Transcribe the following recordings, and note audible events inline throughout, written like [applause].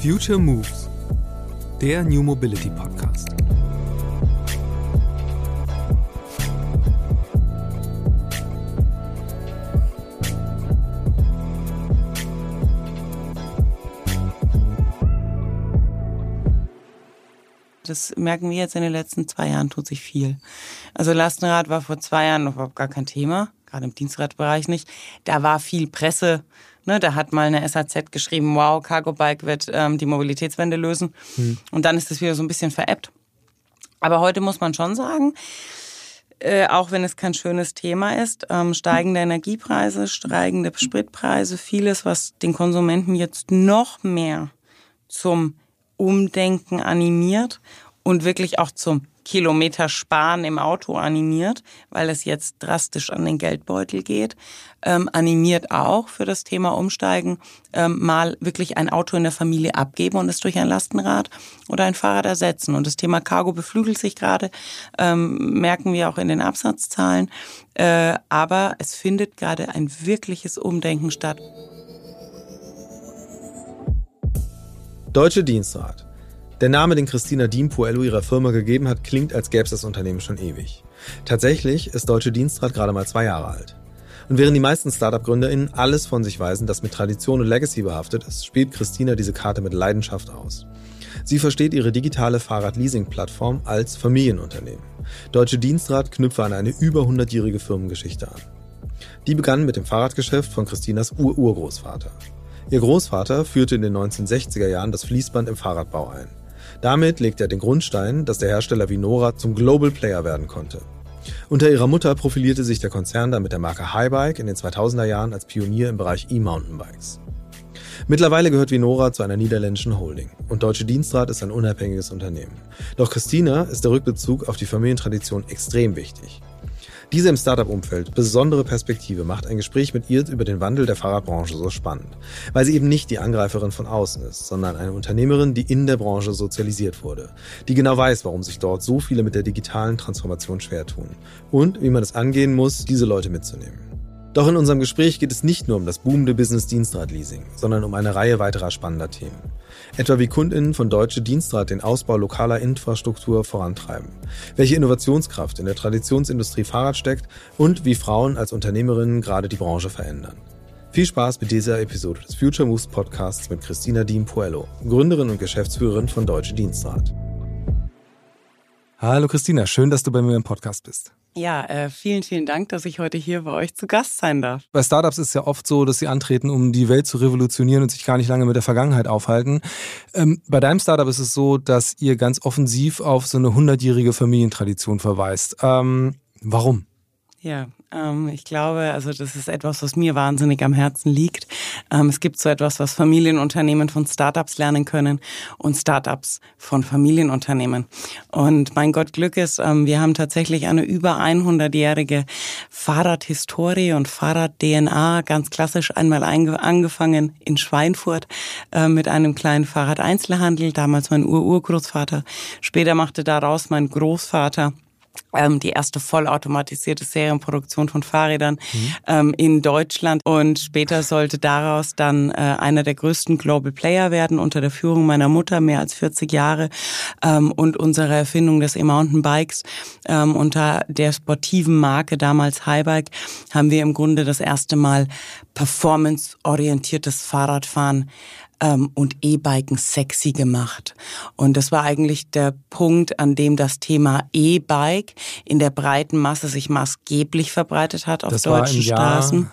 Future Moves, der New Mobility Podcast. Das merken wir jetzt in den letzten zwei Jahren, tut sich viel. Also Lastenrad war vor zwei Jahren noch überhaupt gar kein Thema, gerade im Dienstradbereich nicht. Da war viel Presse. Ne, da hat mal eine SAZ geschrieben, wow, Cargo Bike wird ähm, die Mobilitätswende lösen. Hm. Und dann ist es wieder so ein bisschen veräppt. Aber heute muss man schon sagen, äh, auch wenn es kein schönes Thema ist, ähm, steigende Energiepreise, steigende Spritpreise, vieles, was den Konsumenten jetzt noch mehr zum Umdenken animiert und wirklich auch zum Kilometersparen im Auto animiert, weil es jetzt drastisch an den Geldbeutel geht, ähm, animiert auch für das Thema Umsteigen, ähm, mal wirklich ein Auto in der Familie abgeben und es durch ein Lastenrad oder ein Fahrrad ersetzen. Und das Thema Cargo beflügelt sich gerade, ähm, merken wir auch in den Absatzzahlen. Äh, aber es findet gerade ein wirkliches Umdenken statt. Deutsche Dienstrat. Der Name, den Christina Diem Puello ihrer Firma gegeben hat, klingt, als gäbe es das Unternehmen schon ewig. Tatsächlich ist Deutsche Dienstrat gerade mal zwei Jahre alt. Und während die meisten Startup-GründerInnen alles von sich weisen, das mit Tradition und Legacy behaftet ist, spielt Christina diese Karte mit Leidenschaft aus. Sie versteht ihre digitale Fahrrad-Leasing-Plattform als Familienunternehmen. Deutsche Dienstrat knüpfe an eine über 100-jährige Firmengeschichte an. Die begann mit dem Fahrradgeschäft von Christinas Ur-Urgroßvater. Ihr Großvater führte in den 1960er Jahren das Fließband im Fahrradbau ein. Damit legte er den Grundstein, dass der Hersteller Vinora zum Global Player werden konnte. Unter ihrer Mutter profilierte sich der Konzern dann mit der Marke Highbike in den 2000er Jahren als Pionier im Bereich E-Mountainbikes. Mittlerweile gehört Vinora zu einer niederländischen Holding und Deutsche Dienstrat ist ein unabhängiges Unternehmen. Doch Christina ist der Rückbezug auf die Familientradition extrem wichtig. Diese im Startup-Umfeld besondere Perspektive macht ein Gespräch mit ihr über den Wandel der Fahrradbranche so spannend, weil sie eben nicht die Angreiferin von außen ist, sondern eine Unternehmerin, die in der Branche sozialisiert wurde, die genau weiß, warum sich dort so viele mit der digitalen Transformation schwer tun und wie man es angehen muss, diese Leute mitzunehmen. Doch in unserem Gespräch geht es nicht nur um das boomende Business Dienstrad-Leasing, sondern um eine Reihe weiterer spannender Themen. Etwa wie KundInnen von Deutsche Dienstrad den Ausbau lokaler Infrastruktur vorantreiben, welche Innovationskraft in der Traditionsindustrie Fahrrad steckt und wie Frauen als Unternehmerinnen gerade die Branche verändern. Viel Spaß mit dieser Episode des Future Moves Podcasts mit Christina Diem Puello, Gründerin und Geschäftsführerin von Deutsche Dienstrad. Hallo Christina, schön, dass du bei mir im Podcast bist. Ja, äh, vielen, vielen Dank, dass ich heute hier bei euch zu Gast sein darf. Bei Startups ist es ja oft so, dass sie antreten, um die Welt zu revolutionieren und sich gar nicht lange mit der Vergangenheit aufhalten. Ähm, bei deinem Startup ist es so, dass ihr ganz offensiv auf so eine hundertjährige Familientradition verweist. Ähm, warum? Ja, ich glaube, also das ist etwas, was mir wahnsinnig am Herzen liegt. Ähm, es gibt so etwas, was Familienunternehmen von Startups lernen können und Startups von Familienunternehmen. Und mein Gott, Glück ist, ähm, wir haben tatsächlich eine über 100-jährige Fahrradhistorie und Fahrrad-DNA, ganz klassisch einmal angefangen in Schweinfurt mit einem kleinen Fahrradeinzelhandel, damals mein Ur-Urgroßvater. Später machte daraus mein Großvater ähm, die erste vollautomatisierte Serienproduktion von Fahrrädern mhm. ähm, in Deutschland. Und später sollte daraus dann äh, einer der größten Global Player werden unter der Führung meiner Mutter, mehr als 40 Jahre. Ähm, und unsere Erfindung des E-Mountainbikes ähm, unter der sportiven Marke, damals Highbike, haben wir im Grunde das erste Mal performance-orientiertes Fahrradfahren ähm, und E-Biken sexy gemacht. Und das war eigentlich der Punkt, an dem das Thema E-Bike in der breiten Masse sich maßgeblich verbreitet hat auf das deutschen Straßen.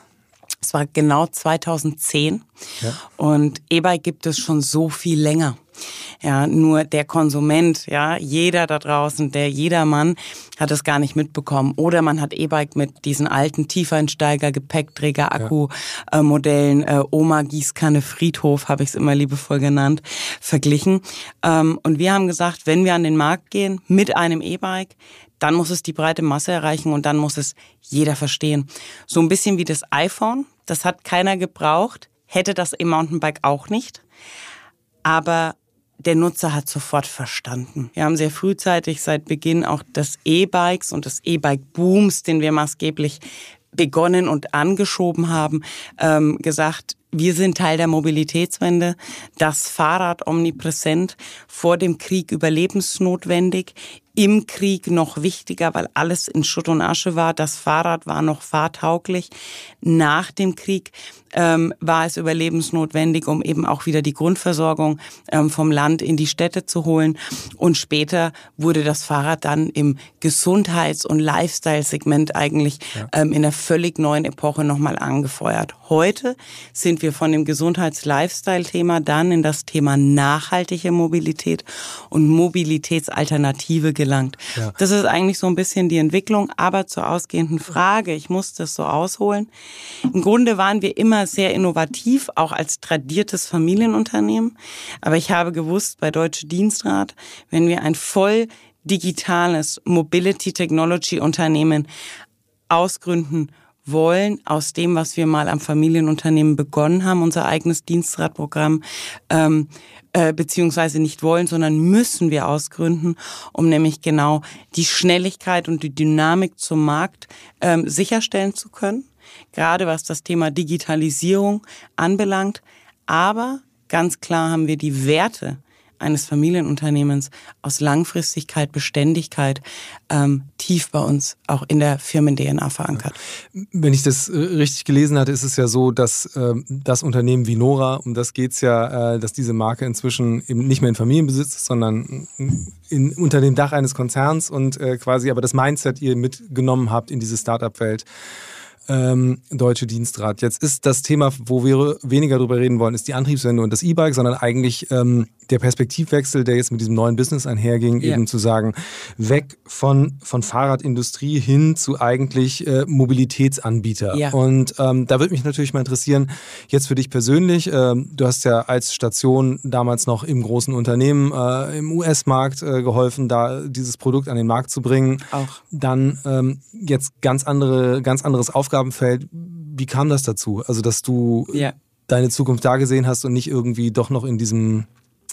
Es war genau 2010. Ja. Und E-Bike gibt es schon so viel länger. Ja, nur der Konsument, ja, jeder da draußen, der jedermann hat es gar nicht mitbekommen. Oder man hat E-Bike mit diesen alten Tiefeinsteiger, Gepäckträger, Akku-Modellen, äh, Oma, Gießkanne, Friedhof, habe ich es immer liebevoll genannt, verglichen. Ähm, und wir haben gesagt, wenn wir an den Markt gehen mit einem E-Bike, dann muss es die breite Masse erreichen und dann muss es jeder verstehen. So ein bisschen wie das iPhone, das hat keiner gebraucht, hätte das E-Mountainbike auch nicht. Aber der Nutzer hat sofort verstanden. Wir haben sehr frühzeitig seit Beginn auch des E-Bikes und des E-Bike-Booms, den wir maßgeblich begonnen und angeschoben haben, ähm, gesagt, wir sind Teil der Mobilitätswende. Das Fahrrad omnipräsent, vor dem Krieg überlebensnotwendig, im Krieg noch wichtiger, weil alles in Schutt und Asche war. Das Fahrrad war noch fahrtauglich. Nach dem Krieg ähm, war es überlebensnotwendig, um eben auch wieder die Grundversorgung ähm, vom Land in die Städte zu holen. Und später wurde das Fahrrad dann im Gesundheits- und Lifestyle-Segment eigentlich ja. ähm, in einer völlig neuen Epoche nochmal angefeuert. Heute sind wir von dem Gesundheits-Lifestyle-Thema dann in das Thema nachhaltige Mobilität und Mobilitätsalternative gelangt. Ja. Das ist eigentlich so ein bisschen die Entwicklung. Aber zur ausgehenden Frage, ich muss das so ausholen. Im Grunde waren wir immer sehr innovativ, auch als tradiertes Familienunternehmen. Aber ich habe gewusst, bei Deutsche Dienstrat, wenn wir ein voll digitales Mobility Technology Unternehmen ausgründen wollen, aus dem, was wir mal am Familienunternehmen begonnen haben, unser eigenes Dienstratprogramm, ähm, äh, beziehungsweise nicht wollen, sondern müssen wir ausgründen, um nämlich genau die Schnelligkeit und die Dynamik zum Markt ähm, sicherstellen zu können gerade was das Thema Digitalisierung anbelangt. Aber ganz klar haben wir die Werte eines Familienunternehmens aus Langfristigkeit, Beständigkeit ähm, tief bei uns auch in der Firmen-DNA verankert. Wenn ich das äh, richtig gelesen hatte, ist es ja so, dass äh, das Unternehmen wie Nora, um das geht es ja, äh, dass diese Marke inzwischen eben nicht mehr in Familienbesitz ist, sondern in, unter dem Dach eines Konzerns und äh, quasi aber das Mindset ihr mitgenommen habt in diese Startup-Welt ähm, Deutsche Dienstrat. Jetzt ist das Thema, wo wir weniger darüber reden wollen, ist die Antriebswende und das E-Bike, sondern eigentlich ähm, der Perspektivwechsel, der jetzt mit diesem neuen Business einherging, ja. eben zu sagen, weg von, von Fahrradindustrie hin zu eigentlich äh, Mobilitätsanbieter. Ja. Und ähm, da würde mich natürlich mal interessieren, jetzt für dich persönlich, ähm, du hast ja als Station damals noch im großen Unternehmen äh, im US-Markt äh, geholfen, da dieses Produkt an den Markt zu bringen. Auch. Dann ähm, jetzt ganz andere, ganz anderes Aufgabenfeld. Wie kam das dazu? Also, dass du ja. deine Zukunft da gesehen hast und nicht irgendwie doch noch in diesem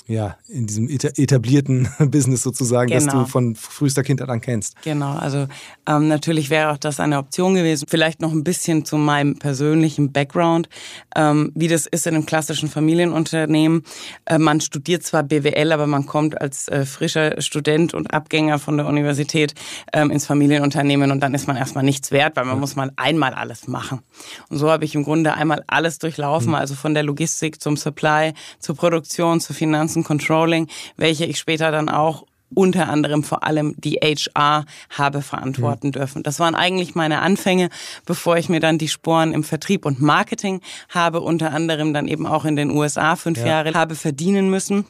ja, in diesem etablierten [laughs] Business sozusagen, genau. das du genau. von frühester Kindheit an kennst. Genau, also ähm, natürlich wäre auch das eine Option gewesen. Vielleicht noch ein bisschen zu meinem persönlichen Background, ähm, wie das ist in einem klassischen Familienunternehmen. Äh, man studiert zwar BWL, aber man kommt als äh, frischer Student und Abgänger von der Universität ähm, ins Familienunternehmen und dann ist man erstmal nichts wert, weil man ja. muss mal einmal alles machen. Und so habe ich im Grunde einmal alles durchlaufen, mhm. also von der Logistik zum Supply, zur Produktion, zur Finanzen, Controlling, welche ich später dann auch unter anderem vor allem die HR habe verantworten mhm. dürfen. Das waren eigentlich meine Anfänge, bevor ich mir dann die Sporen im Vertrieb und Marketing habe, unter anderem dann eben auch in den USA fünf ja. Jahre habe verdienen müssen.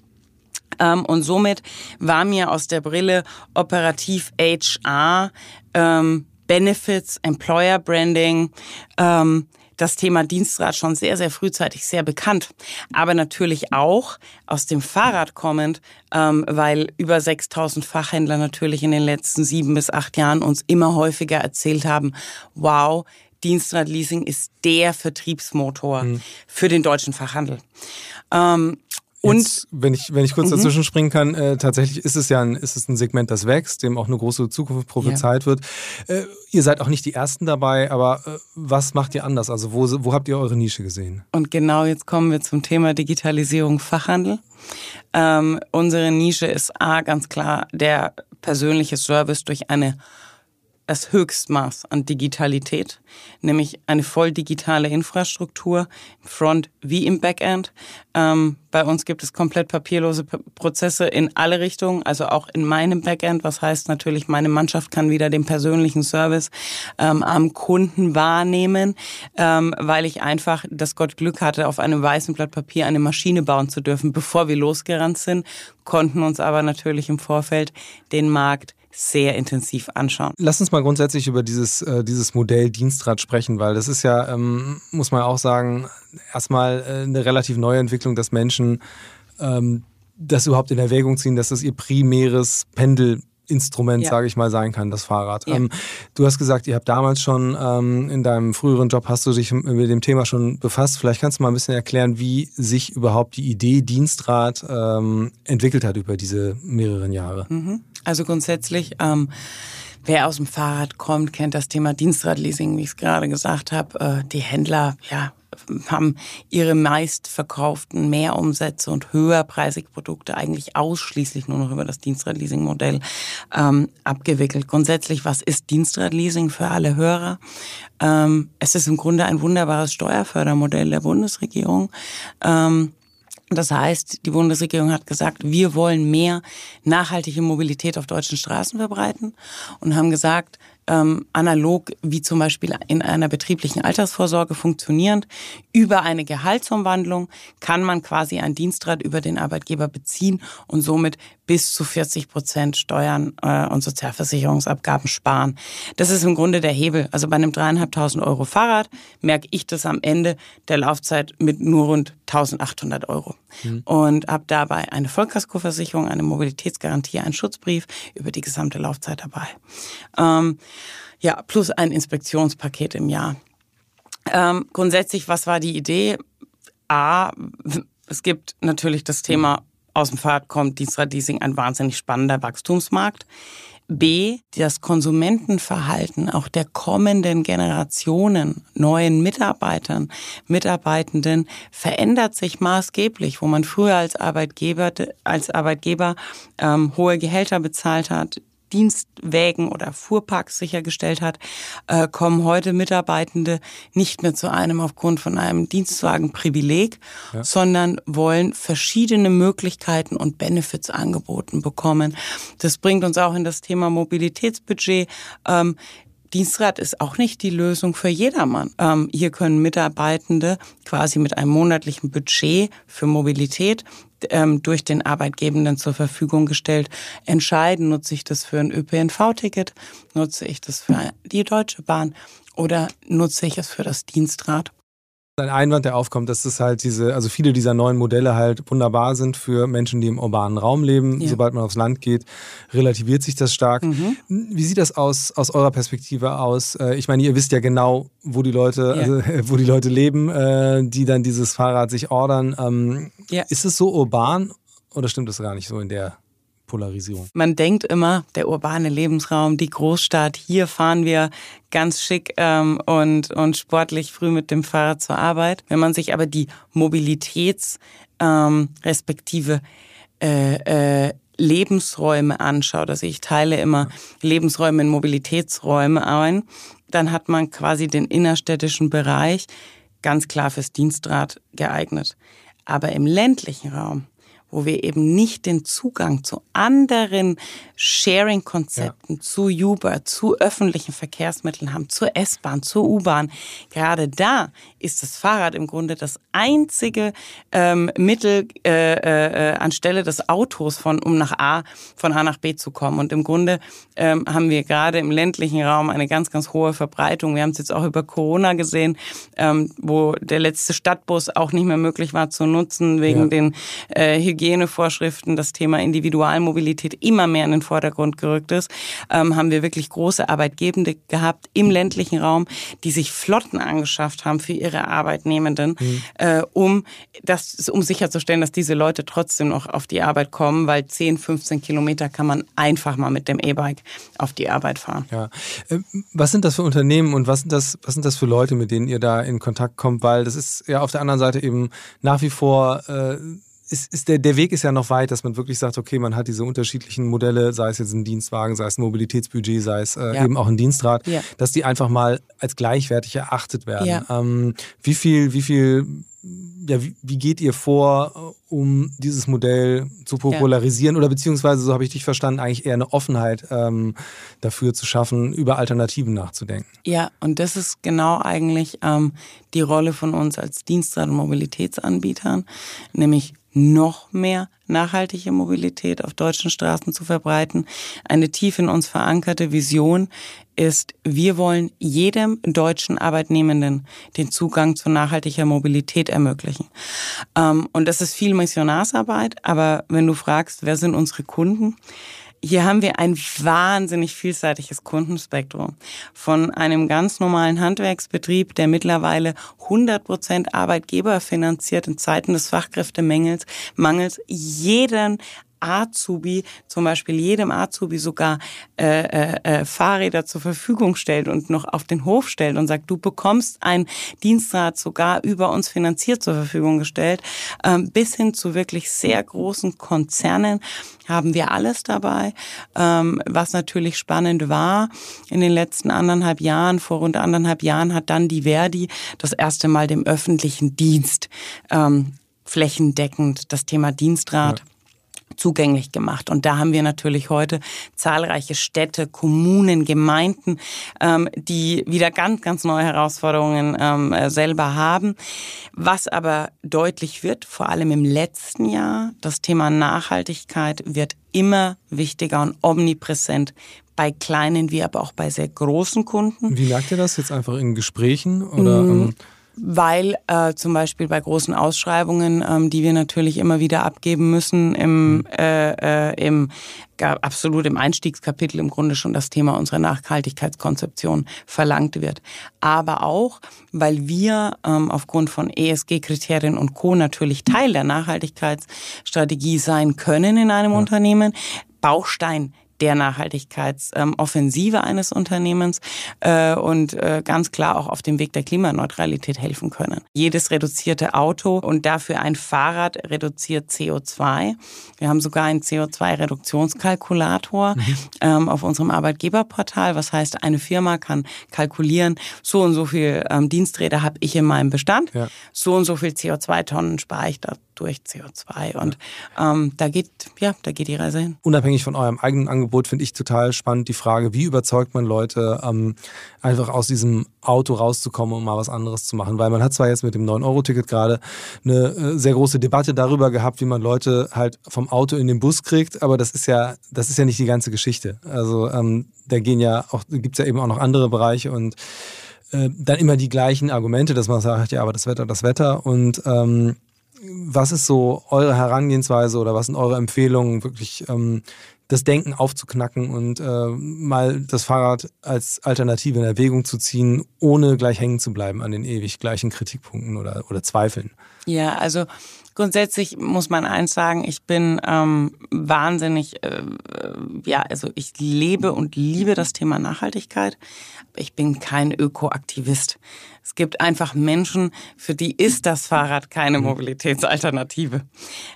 Ähm, und somit war mir aus der Brille operativ HR, ähm, Benefits, Employer Branding, ähm, das Thema Dienstrat schon sehr, sehr frühzeitig sehr bekannt. Aber natürlich auch aus dem Fahrrad kommend, ähm, weil über 6000 Fachhändler natürlich in den letzten sieben bis acht Jahren uns immer häufiger erzählt haben, wow, Dienstradleasing ist der Vertriebsmotor mhm. für den deutschen Fachhandel. Ähm, und Jetzt, wenn ich wenn ich kurz mhm. dazwischen springen kann, äh, tatsächlich ist es ja ein ist es ein Segment, das wächst, dem auch eine große Zukunft prophezeit ja. wird. Äh, ihr seid auch nicht die ersten dabei, aber äh, was macht ihr anders? Also wo wo habt ihr eure Nische gesehen? Und genau jetzt kommen wir zum Thema Digitalisierung Fachhandel. Ähm, unsere Nische ist a ganz klar der persönliche Service durch eine das Höchstmaß an Digitalität, nämlich eine voll digitale Infrastruktur, im Front wie im Backend. Ähm, bei uns gibt es komplett papierlose Prozesse in alle Richtungen, also auch in meinem Backend, was heißt natürlich, meine Mannschaft kann wieder den persönlichen Service ähm, am Kunden wahrnehmen, ähm, weil ich einfach das Gott Glück hatte, auf einem weißen Blatt Papier eine Maschine bauen zu dürfen, bevor wir losgerannt sind, konnten uns aber natürlich im Vorfeld den Markt sehr intensiv anschauen. Lass uns mal grundsätzlich über dieses, äh, dieses Modell Dienstrad sprechen, weil das ist ja, ähm, muss man auch sagen, erstmal äh, eine relativ neue Entwicklung, dass Menschen ähm, das überhaupt in Erwägung ziehen, dass das ihr primäres Pendel Instrument, ja. sage ich mal, sein kann, das Fahrrad. Ja. Ähm, du hast gesagt, ihr habt damals schon ähm, in deinem früheren Job hast du dich mit dem Thema schon befasst. Vielleicht kannst du mal ein bisschen erklären, wie sich überhaupt die Idee Dienstrad ähm, entwickelt hat über diese mehreren Jahre. Mhm. Also grundsätzlich, ähm, wer aus dem Fahrrad kommt, kennt das Thema Dienstradleasing, wie ich es gerade gesagt habe. Äh, die Händler, ja, haben ihre meistverkauften Mehrumsätze und höherpreisige Produkte eigentlich ausschließlich nur noch über das Dienstradleasing-Modell ähm, abgewickelt. Grundsätzlich, was ist Dienstradleasing für alle Hörer? Ähm, es ist im Grunde ein wunderbares Steuerfördermodell der Bundesregierung. Ähm, das heißt, die Bundesregierung hat gesagt, wir wollen mehr nachhaltige Mobilität auf deutschen Straßen verbreiten und haben gesagt, ähm, analog wie zum Beispiel in einer betrieblichen Altersvorsorge funktionierend. Über eine Gehaltsumwandlung kann man quasi ein Dienstrad über den Arbeitgeber beziehen und somit bis zu 40 Prozent Steuern äh, und Sozialversicherungsabgaben sparen. Das ist im Grunde der Hebel. Also bei einem dreieinhalbtausend Euro Fahrrad merke ich das am Ende der Laufzeit mit nur rund 1800 Euro. Mhm. Und habe dabei eine Vollkaskoversicherung, eine Mobilitätsgarantie, einen Schutzbrief über die gesamte Laufzeit dabei. Ähm, ja, plus ein Inspektionspaket im Jahr. Ähm, grundsätzlich, was war die Idee? A, es gibt natürlich das Thema aus dem Fahrrad kommt Dienstradleasing ein wahnsinnig spannender Wachstumsmarkt. B, das Konsumentenverhalten auch der kommenden Generationen, neuen Mitarbeitern, Mitarbeitenden verändert sich maßgeblich, wo man früher als Arbeitgeber, als Arbeitgeber ähm, hohe Gehälter bezahlt hat, Dienstwägen oder Fuhrparks sichergestellt hat, äh, kommen heute Mitarbeitende nicht mehr zu einem aufgrund von einem Dienstwagenprivileg, ja. sondern wollen verschiedene Möglichkeiten und Benefits angeboten bekommen. Das bringt uns auch in das Thema Mobilitätsbudget. Ähm, Dienstrad ist auch nicht die Lösung für jedermann. Ähm, hier können Mitarbeitende quasi mit einem monatlichen Budget für Mobilität ähm, durch den Arbeitgebenden zur Verfügung gestellt entscheiden. Nutze ich das für ein ÖPNV-Ticket? Nutze ich das für die Deutsche Bahn? Oder nutze ich es für das Dienstrad? Ein Einwand, der aufkommt, dass es halt diese, also viele dieser neuen Modelle halt wunderbar sind für Menschen, die im urbanen Raum leben. Ja. Sobald man aufs Land geht, relativiert sich das stark. Mhm. Wie sieht das aus, aus eurer Perspektive aus? Äh, ich meine, ihr wisst ja genau, wo die Leute, ja. also, [laughs] wo die Leute leben, äh, die dann dieses Fahrrad sich ordern. Ähm, ja. Ist es so urban oder stimmt das gar nicht so in der Polarisierung. Man denkt immer, der urbane Lebensraum, die Großstadt, hier fahren wir ganz schick ähm, und, und sportlich früh mit dem Fahrrad zur Arbeit. Wenn man sich aber die Mobilitäts- ähm, respektive äh, äh, Lebensräume anschaut, also ich teile immer Lebensräume in Mobilitätsräume ein, dann hat man quasi den innerstädtischen Bereich ganz klar fürs Dienstrad geeignet. Aber im ländlichen Raum wo wir eben nicht den Zugang zu anderen Sharing-Konzepten, ja. zu Uber, zu öffentlichen Verkehrsmitteln haben, zur S-Bahn, zur U-Bahn. Gerade da ist das Fahrrad im Grunde das einzige ähm, Mittel äh, äh, anstelle des Autos von um nach A von A nach B zu kommen. Und im Grunde ähm, haben wir gerade im ländlichen Raum eine ganz ganz hohe Verbreitung. Wir haben es jetzt auch über Corona gesehen, ähm, wo der letzte Stadtbus auch nicht mehr möglich war zu nutzen wegen ja. den äh, Hygienevorschriften. Das Thema Individualmobilität immer mehr in den Vordergrund gerückt ist. Ähm, haben wir wirklich große Arbeitgebende gehabt im ländlichen Raum, die sich Flotten angeschafft haben für ihre Arbeitnehmenden, mhm. äh, um, das, um sicherzustellen, dass diese Leute trotzdem noch auf die Arbeit kommen, weil 10, 15 Kilometer kann man einfach mal mit dem E-Bike auf die Arbeit fahren. Ja. Äh, was sind das für Unternehmen und was sind das, was sind das für Leute, mit denen ihr da in Kontakt kommt? Weil das ist ja auf der anderen Seite eben nach wie vor äh, ist, ist der, der Weg ist ja noch weit, dass man wirklich sagt, okay, man hat diese unterschiedlichen Modelle, sei es jetzt ein Dienstwagen, sei es ein Mobilitätsbudget, sei es äh, ja. eben auch ein Dienstrad, ja. dass die einfach mal als gleichwertig erachtet werden. Ja. Ähm, wie viel, wie viel, ja, wie, wie, geht ihr vor, um dieses Modell zu popularisieren oder beziehungsweise, so habe ich dich verstanden, eigentlich eher eine Offenheit ähm, dafür zu schaffen, über Alternativen nachzudenken? Ja, und das ist genau eigentlich ähm, die Rolle von uns als Dienstrad- und Mobilitätsanbietern, nämlich noch mehr nachhaltige Mobilität auf deutschen Straßen zu verbreiten. Eine tief in uns verankerte Vision ist, wir wollen jedem deutschen Arbeitnehmenden den Zugang zu nachhaltiger Mobilität ermöglichen. Ähm, und das ist viel Missionarsarbeit, aber wenn du fragst, wer sind unsere Kunden, hier haben wir ein wahnsinnig vielseitiges Kundenspektrum. Von einem ganz normalen Handwerksbetrieb, der mittlerweile 100 Prozent Arbeitgeber finanziert in Zeiten des Fachkräftemangels, Mangels jeden Azubi zum Beispiel jedem Azubi sogar äh, äh, äh, Fahrräder zur Verfügung stellt und noch auf den Hof stellt und sagt, du bekommst ein Dienstrad sogar über uns finanziert zur Verfügung gestellt, ähm, bis hin zu wirklich sehr großen Konzernen haben wir alles dabei. Ähm, was natürlich spannend war, in den letzten anderthalb Jahren, vor rund anderthalb Jahren hat dann die Verdi das erste Mal dem öffentlichen Dienst ähm, flächendeckend das Thema Dienstrat ja zugänglich gemacht. Und da haben wir natürlich heute zahlreiche Städte, Kommunen, Gemeinden, ähm, die wieder ganz, ganz neue Herausforderungen ähm, äh, selber haben. Was aber deutlich wird, vor allem im letzten Jahr, das Thema Nachhaltigkeit wird immer wichtiger und omnipräsent bei kleinen wie aber auch bei sehr großen Kunden. Wie merkt ihr das jetzt einfach in Gesprächen oder? Mm. Ähm weil äh, zum Beispiel bei großen Ausschreibungen, ähm, die wir natürlich immer wieder abgeben müssen, im, mhm. äh, äh, im absolut im Einstiegskapitel im Grunde schon das Thema unserer Nachhaltigkeitskonzeption verlangt wird. Aber auch, weil wir ähm, aufgrund von ESG-Kriterien und Co. natürlich Teil der Nachhaltigkeitsstrategie sein können in einem ja. Unternehmen. Baustein der Nachhaltigkeitsoffensive eines Unternehmens äh, und äh, ganz klar auch auf dem Weg der Klimaneutralität helfen können. Jedes reduzierte Auto und dafür ein Fahrrad reduziert CO2. Wir haben sogar einen CO2-Reduktionskalkulator mhm. ähm, auf unserem Arbeitgeberportal. Was heißt, eine Firma kann kalkulieren, so und so viel ähm, Diensträder habe ich in meinem Bestand, ja. so und so viel CO2-Tonnen spare ich da durch CO2. Und ähm, da geht, ja, da geht die Reise hin. Unabhängig von eurem eigenen Angebot finde ich total spannend die Frage, wie überzeugt man Leute, ähm, einfach aus diesem Auto rauszukommen und mal was anderes zu machen. Weil man hat zwar jetzt mit dem 9-Euro-Ticket gerade eine äh, sehr große Debatte darüber gehabt, wie man Leute halt vom Auto in den Bus kriegt, aber das ist ja, das ist ja nicht die ganze Geschichte. Also ähm, da gehen ja auch, gibt es ja eben auch noch andere Bereiche und äh, dann immer die gleichen Argumente, dass man sagt, ja, aber das Wetter, das Wetter und ähm, was ist so eure Herangehensweise oder was sind eure Empfehlungen, wirklich ähm, das Denken aufzuknacken und äh, mal das Fahrrad als Alternative in Erwägung zu ziehen, ohne gleich hängen zu bleiben an den ewig gleichen Kritikpunkten oder, oder Zweifeln? Ja, also grundsätzlich muss man eins sagen, ich bin ähm, wahnsinnig, äh, ja, also ich lebe und liebe das Thema Nachhaltigkeit. Ich bin kein Ökoaktivist. Es gibt einfach Menschen, für die ist das Fahrrad keine mhm. Mobilitätsalternative.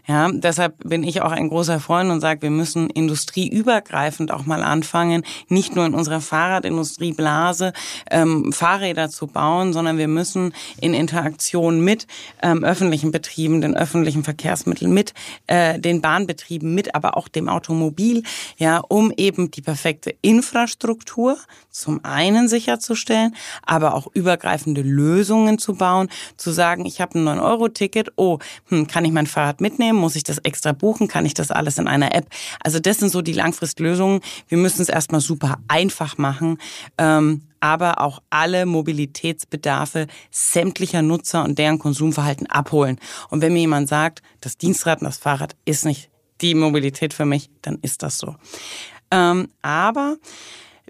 Ja, deshalb bin ich auch ein großer Freund und sage, wir müssen industrieübergreifend auch mal anfangen, nicht nur in unserer Fahrradindustrieblase ähm, Fahrräder zu bauen, sondern wir müssen in Interaktion mit ähm, öffentlichen Betrieben, den öffentlichen Verkehrsmitteln, mit äh, den Bahnbetrieben, mit aber auch dem Automobil, ja, um eben die perfekte Infrastruktur zum einen sicherzustellen, aber auch übergreifend passende Lösungen zu bauen, zu sagen, ich habe ein 9-Euro-Ticket, oh, hm, kann ich mein Fahrrad mitnehmen, muss ich das extra buchen, kann ich das alles in einer App? Also das sind so die Langfristlösungen. Wir müssen es erstmal super einfach machen. Ähm, aber auch alle Mobilitätsbedarfe sämtlicher Nutzer und deren Konsumverhalten abholen. Und wenn mir jemand sagt, das Dienstrad und das Fahrrad ist nicht die Mobilität für mich, dann ist das so. Ähm, aber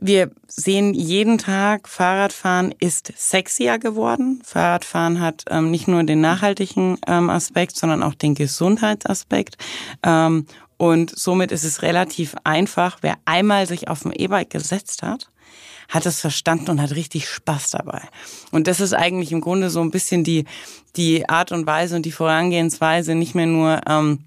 wir sehen jeden Tag, Fahrradfahren ist sexier geworden. Fahrradfahren hat ähm, nicht nur den nachhaltigen ähm, Aspekt, sondern auch den Gesundheitsaspekt. Ähm, und somit ist es relativ einfach, wer einmal sich auf ein E-Bike gesetzt hat, hat es verstanden und hat richtig Spaß dabei. Und das ist eigentlich im Grunde so ein bisschen die, die Art und Weise und die Vorangehensweise, nicht mehr nur ähm,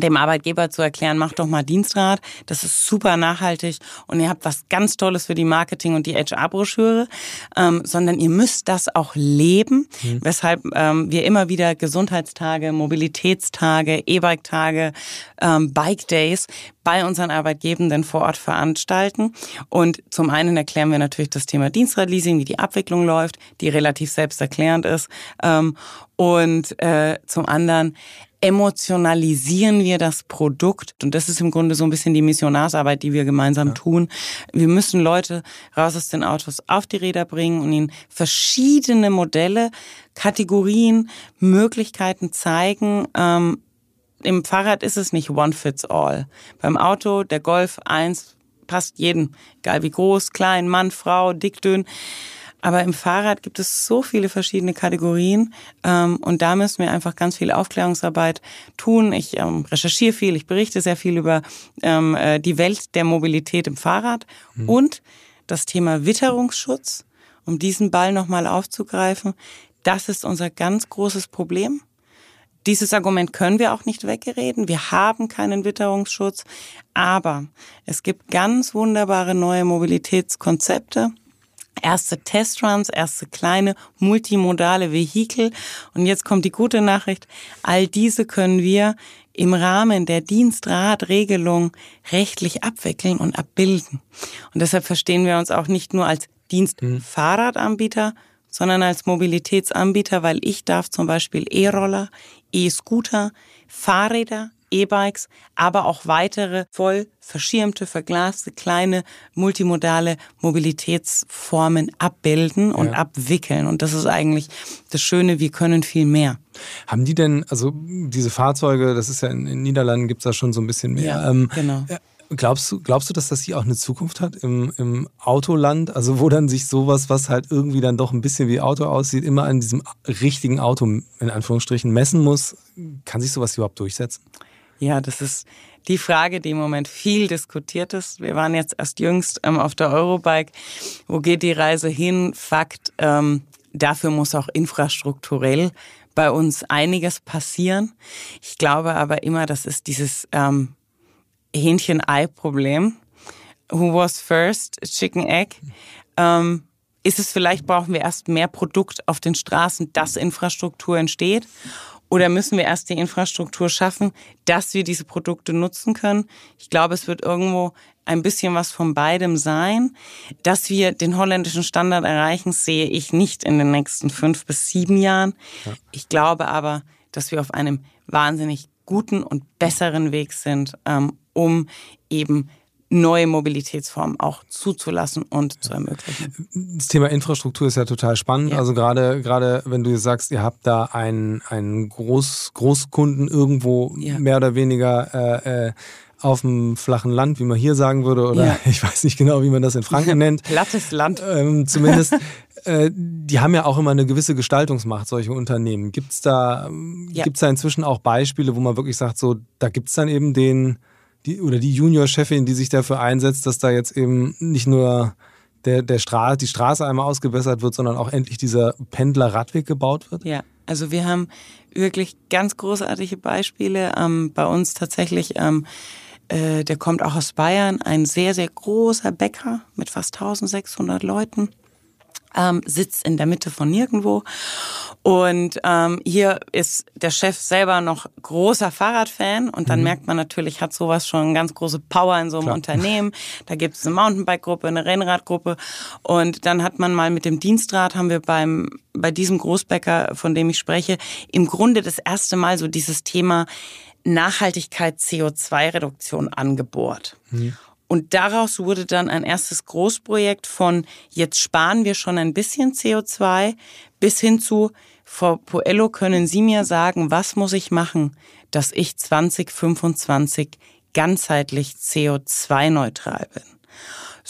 dem Arbeitgeber zu erklären, macht doch mal Dienstrat, das ist super nachhaltig und ihr habt was ganz Tolles für die Marketing- und die HR-Broschüre, ähm, sondern ihr müsst das auch leben, mhm. weshalb ähm, wir immer wieder Gesundheitstage, Mobilitätstage, E-Bike-Tage, ähm, Bike-Days bei unseren Arbeitgebenden vor Ort veranstalten. Und zum einen erklären wir natürlich das Thema Dienstradleasing, wie die Abwicklung läuft, die relativ selbsterklärend ist. Ähm, und äh, zum anderen emotionalisieren wir das Produkt. Und das ist im Grunde so ein bisschen die Missionarsarbeit, die wir gemeinsam ja. tun. Wir müssen Leute raus aus den Autos auf die Räder bringen und ihnen verschiedene Modelle, Kategorien, Möglichkeiten zeigen. Ähm, Im Fahrrad ist es nicht one fits all. Beim Auto, der Golf 1 passt jedem, egal wie groß, klein, Mann, Frau, dick, dünn. Aber im Fahrrad gibt es so viele verschiedene Kategorien ähm, und da müssen wir einfach ganz viel Aufklärungsarbeit tun. Ich ähm, recherchiere viel, ich berichte sehr viel über ähm, äh, die Welt der Mobilität im Fahrrad mhm. und das Thema Witterungsschutz, um diesen Ball nochmal aufzugreifen. Das ist unser ganz großes Problem. Dieses Argument können wir auch nicht wegreden. Wir haben keinen Witterungsschutz, aber es gibt ganz wunderbare neue Mobilitätskonzepte erste Testruns, erste kleine multimodale Vehikel. Und jetzt kommt die gute Nachricht. All diese können wir im Rahmen der Dienstradregelung rechtlich abwickeln und abbilden. Und deshalb verstehen wir uns auch nicht nur als Dienstfahrradanbieter, sondern als Mobilitätsanbieter, weil ich darf zum Beispiel E-Roller, E-Scooter, Fahrräder, E-Bikes, aber auch weitere voll verschirmte, verglaste, kleine, multimodale Mobilitätsformen abbilden und ja. abwickeln. Und das ist eigentlich das Schöne, wir können viel mehr. Haben die denn, also diese Fahrzeuge, das ist ja in den Niederlanden, gibt es da schon so ein bisschen mehr. Ja, ähm, genau. Glaubst du, glaubst du, dass das hier auch eine Zukunft hat im, im Autoland? Also wo dann sich sowas, was halt irgendwie dann doch ein bisschen wie Auto aussieht, immer an diesem richtigen Auto in Anführungsstrichen messen muss? Kann sich sowas überhaupt durchsetzen? Ja, das ist die Frage, die im Moment viel diskutiert ist. Wir waren jetzt erst jüngst ähm, auf der Eurobike. Wo geht die Reise hin? Fakt, ähm, dafür muss auch infrastrukturell bei uns einiges passieren. Ich glaube aber immer, das ist dieses ähm, Hähnchen-Ei-Problem. Who was first? Chicken Egg. Ähm, ist es vielleicht, brauchen wir erst mehr Produkt auf den Straßen, dass Infrastruktur entsteht? Oder müssen wir erst die Infrastruktur schaffen, dass wir diese Produkte nutzen können? Ich glaube, es wird irgendwo ein bisschen was von beidem sein. Dass wir den holländischen Standard erreichen, sehe ich nicht in den nächsten fünf bis sieben Jahren. Ja. Ich glaube aber, dass wir auf einem wahnsinnig guten und besseren Weg sind, ähm, um eben neue Mobilitätsformen auch zuzulassen und zu ermöglichen. Das Thema Infrastruktur ist ja total spannend. Ja. Also gerade, gerade wenn du sagst, ihr habt da einen, einen Groß, Großkunden irgendwo ja. mehr oder weniger äh, äh, auf dem flachen Land, wie man hier sagen würde, oder ja. [laughs] ich weiß nicht genau, wie man das in Franken [laughs] nennt. Plattes Land. Ähm, zumindest, [laughs] äh, die haben ja auch immer eine gewisse Gestaltungsmacht, solche Unternehmen. Gibt es da, ja. gibt's da inzwischen auch Beispiele, wo man wirklich sagt, so, da gibt es dann eben den die, oder die Junior-Chefin, die sich dafür einsetzt, dass da jetzt eben nicht nur der, der Stra die Straße einmal ausgebessert wird, sondern auch endlich dieser Pendler-Radweg gebaut wird? Ja, also wir haben wirklich ganz großartige Beispiele. Ähm, bei uns tatsächlich, ähm, äh, der kommt auch aus Bayern, ein sehr, sehr großer Bäcker mit fast 1600 Leuten ähm, sitzt in der Mitte von nirgendwo. Und ähm, hier ist der Chef selber noch großer Fahrradfan und dann mhm. merkt man natürlich, hat sowas schon eine ganz große Power in so einem Klar. Unternehmen. Da gibt es eine Mountainbike-Gruppe, eine Rennradgruppe und dann hat man mal mit dem Dienstrad, haben wir beim bei diesem Großbäcker, von dem ich spreche, im Grunde das erste Mal so dieses Thema Nachhaltigkeit, CO2-Reduktion angebohrt. Mhm. Und daraus wurde dann ein erstes Großprojekt von jetzt sparen wir schon ein bisschen CO2 bis hin zu Frau Poello, können Sie mir sagen, was muss ich machen, dass ich 2025 ganzheitlich CO2-neutral bin?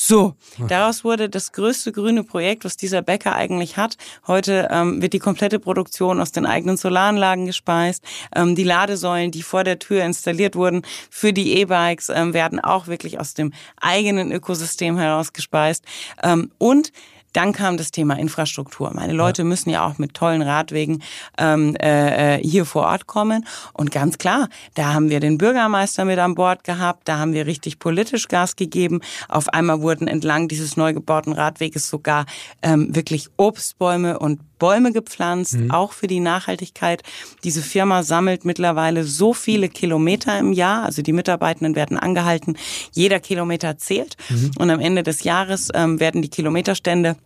So, daraus wurde das größte grüne Projekt, was dieser Bäcker eigentlich hat. Heute ähm, wird die komplette Produktion aus den eigenen Solaranlagen gespeist. Ähm, die Ladesäulen, die vor der Tür installiert wurden für die E-Bikes, ähm, werden auch wirklich aus dem eigenen Ökosystem heraus gespeist. Ähm, und dann kam das Thema Infrastruktur. Meine Leute ja. müssen ja auch mit tollen Radwegen ähm, äh, äh, hier vor Ort kommen. Und ganz klar, da haben wir den Bürgermeister mit an Bord gehabt, da haben wir richtig politisch Gas gegeben. Auf einmal wurden entlang dieses neu gebauten Radweges sogar ähm, wirklich Obstbäume und Bäume gepflanzt, mhm. auch für die Nachhaltigkeit. Diese Firma sammelt mittlerweile so viele Kilometer im Jahr, also die Mitarbeitenden werden angehalten, jeder Kilometer zählt mhm. und am Ende des Jahres ähm, werden die Kilometerstände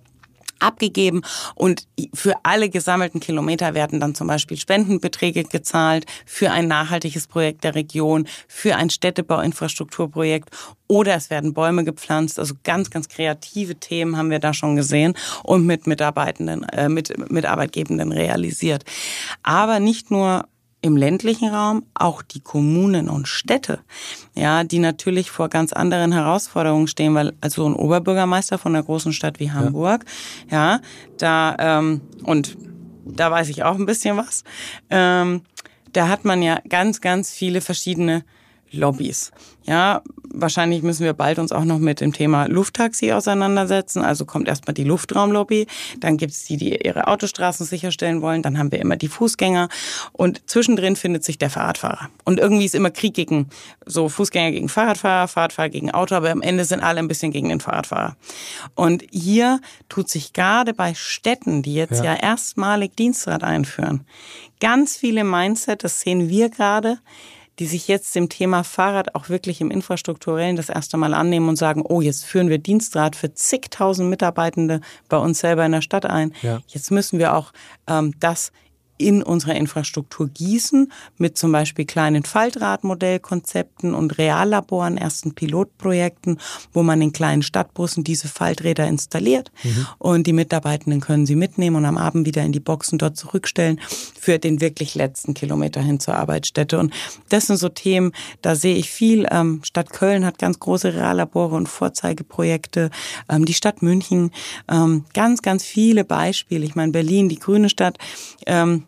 abgegeben und für alle gesammelten Kilometer werden dann zum Beispiel Spendenbeträge gezahlt für ein nachhaltiges Projekt der Region, für ein Städtebauinfrastrukturprojekt oder es werden Bäume gepflanzt. Also ganz, ganz kreative Themen haben wir da schon gesehen und mit Mitarbeitenden, äh, mit, mit Arbeitgebenden realisiert. Aber nicht nur im ländlichen Raum auch die Kommunen und Städte, ja, die natürlich vor ganz anderen Herausforderungen stehen, weil also ein Oberbürgermeister von einer großen Stadt wie Hamburg, ja, ja da ähm, und da weiß ich auch ein bisschen was. Ähm, da hat man ja ganz, ganz viele verschiedene Lobbys. Ja, wahrscheinlich müssen wir bald uns auch noch mit dem Thema Lufttaxi auseinandersetzen. Also kommt erstmal die Luftraumlobby, dann gibt es die, die ihre Autostraßen sicherstellen wollen, dann haben wir immer die Fußgänger und zwischendrin findet sich der Fahrradfahrer. Und irgendwie ist immer Krieg gegen so Fußgänger gegen Fahrradfahrer, Fahrradfahrer gegen Auto, aber am Ende sind alle ein bisschen gegen den Fahrradfahrer. Und hier tut sich gerade bei Städten, die jetzt ja, ja erstmalig Dienstrad einführen, ganz viele Mindset, das sehen wir gerade, die sich jetzt dem Thema Fahrrad auch wirklich im Infrastrukturellen das erste Mal annehmen und sagen, oh, jetzt führen wir Dienstrad für zigtausend Mitarbeitende bei uns selber in der Stadt ein. Ja. Jetzt müssen wir auch ähm, das in unserer Infrastruktur gießen mit zum Beispiel kleinen Faltradmodellkonzepten und Reallaboren, ersten Pilotprojekten, wo man in kleinen Stadtbussen diese Falträder installiert mhm. und die Mitarbeitenden können sie mitnehmen und am Abend wieder in die Boxen dort zurückstellen für den wirklich letzten Kilometer hin zur Arbeitsstätte. Und das sind so Themen, da sehe ich viel. Ähm, Stadt Köln hat ganz große Reallabore und Vorzeigeprojekte. Ähm, die Stadt München, ähm, ganz, ganz viele Beispiele. Ich meine, Berlin, die grüne Stadt, ähm,